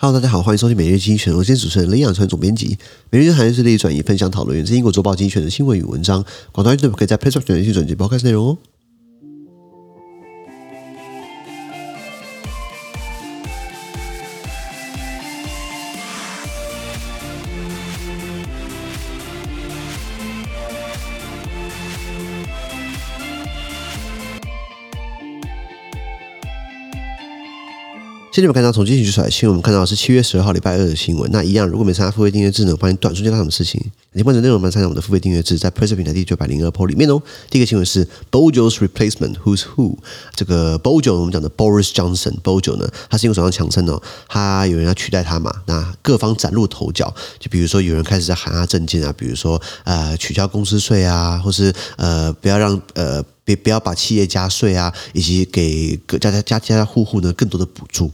Hello，大家好，欢迎收听每日精选。我是主持人林养川总编辑。每日经济学人是立意转移分享讨论源自英国周报精选的新闻与文章。广大听众可以在 PressPlay 点击转接包看内容哦。今天我们看到从经济学出来的新闻，我们看到是七月十二号礼拜二的新闻。那一样，如果没参加付费订阅制呢，欢迎短时间发生什么事情？你关注内容，我们参加我们的付费订阅制，在 Press 平台第九百零二 po 里面哦。第一个新闻是 Bojo's replacement，Who's Who？这个 Bojo 我们讲的 Boris Johnson，Bojo 呢，他是因为手上强生哦，他有人要取代他嘛？那各方崭露头角，就比如说有人开始在喊他政见啊，比如说呃取消公司税啊，或是呃不要让呃。别不要把企业加税啊，以及给各家家家家家户户呢更多的补助。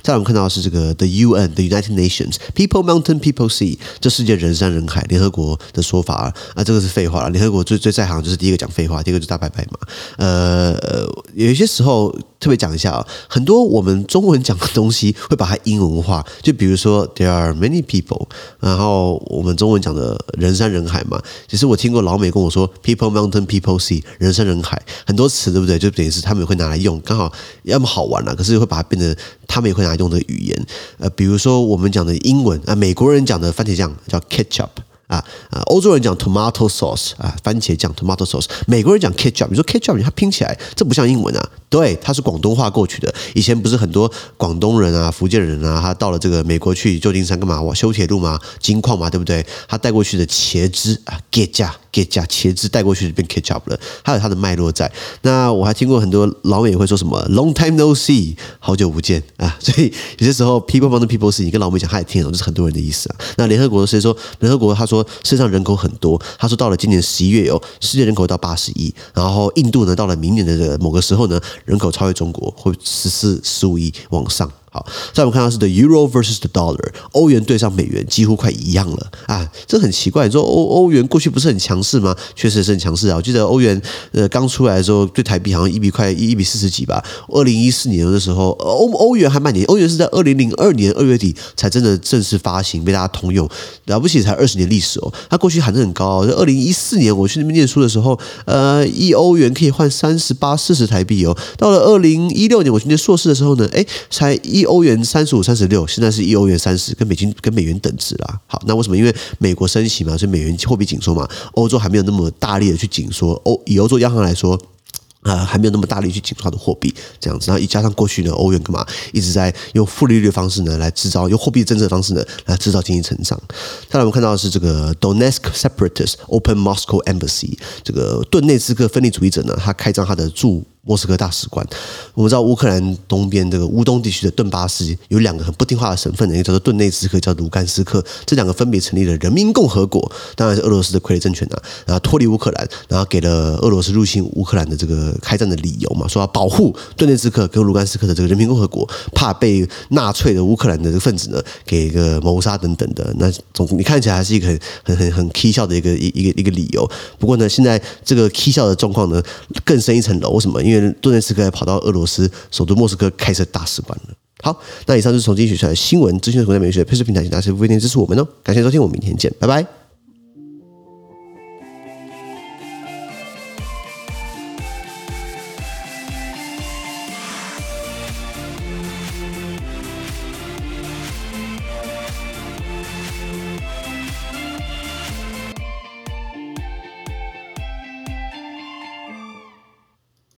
再来我们看到的是这个 The UN The United Nations People Mountain People Sea，这世界人山人海，联合国的说法啊，啊这个是废话了。联合国最最在行就是第一个讲废话，第二个就是大拜拜嘛。呃，有一些时候特别讲一下啊，很多我们中文讲的东西会把它英文化，就比如说 There are many people，然后我们中文讲的人山人海嘛。其实我听过老美跟我说 People Mountain People Sea，人山人海。很多词对不对？就等于是他们也会拿来用，刚好要么好玩了，可是会把它变成他们也会拿来用的语言。呃，比如说我们讲的英文啊，美国人讲的番茄酱叫 ketchup 啊啊，欧洲人讲 tomato sauce 啊，番茄酱 tomato sauce，美国人讲 ketchup，你说 ketchup，它拼起来这不像英文啊。对，它是广东话过去的。以前不是很多广东人啊、福建人啊，他到了这个美国去旧金山干嘛？哇，修铁路嘛，金矿嘛，对不对？他带过去的茄汁啊，芥价、芥价、茄汁带过去就变 ketchup 了，还有它的脉络在。那我还听过很多老美也会说什么 “long time no see”，好久不见啊。所以有些时候 “people mountain people sea”，你跟老美讲，他也听懂，这是很多人的意思啊。那联合国谁说？联合国他说世界上人口很多，他说到了今年十一月有世界人口到八十亿，然后印度呢到了明年的这个某个时候呢。人口超越中国，会十四十五亿往上。好，再我们看到是 the euro versus the dollar，欧元对上美元几乎快一样了啊，这很奇怪。你说欧欧元过去不是很强势吗？确实是很强势啊。我记得欧元呃刚出来的时候，对台币好像一比快一比四十几吧。二零一四年的时候，欧欧元还蛮年，欧元是在二零零二年二月底才真的正式发行，被大家通用。了不起才二十年历史哦，它过去喊得很高。二零一四年我去那边念书的时候，呃，一欧元可以换三十八四十台币哦。到了二零一六年我去念硕士的时候呢，哎，才一。欧元三十五、三十六，现在是一欧元三十，跟美金、跟美元等值啦。好，那为什么？因为美国升息嘛，所以美元货币紧缩嘛。欧洲还没有那么大力的去紧缩。欧以欧洲央行来说，啊、呃，还没有那么大力去紧缩它的货币，这样子。然后一加上过去呢，欧元干嘛一直在用负利率的方式呢来制造，用货币政策的方式呢来制造经济成长。再来，我们看到的是这个 Donetsk separatists open Moscow embassy，这个顿内斯克分离主义者呢，他开张他的驻。莫斯科大使馆，我们知道乌克兰东边这个乌东地区的顿巴斯有两个很不听话的省份，一个叫做顿内茨克，叫卢甘斯克，这两个分别成立了人民共和国，当然是俄罗斯的傀儡政权啊，然后脱离乌克兰，然后给了俄罗斯入侵乌克兰的这个开战的理由嘛，说要保护顿内茨克跟卢甘斯克的这个人民共和国，怕被纳粹的乌克兰的这个分子呢给一个谋杀等等的。那总你看起来还是一个很很很很蹊跷的一个一一个一个理由。不过呢，现在这个蹊跷的状况呢更深一层楼，为什么？因为顿内斯克跑到俄罗斯首都莫斯科开设大使馆了。好，那以上就是从经济学出来的新闻，资讯的国内美学配置平台，请大家付费支持我们哦。感谢收听，我们明天见，拜拜。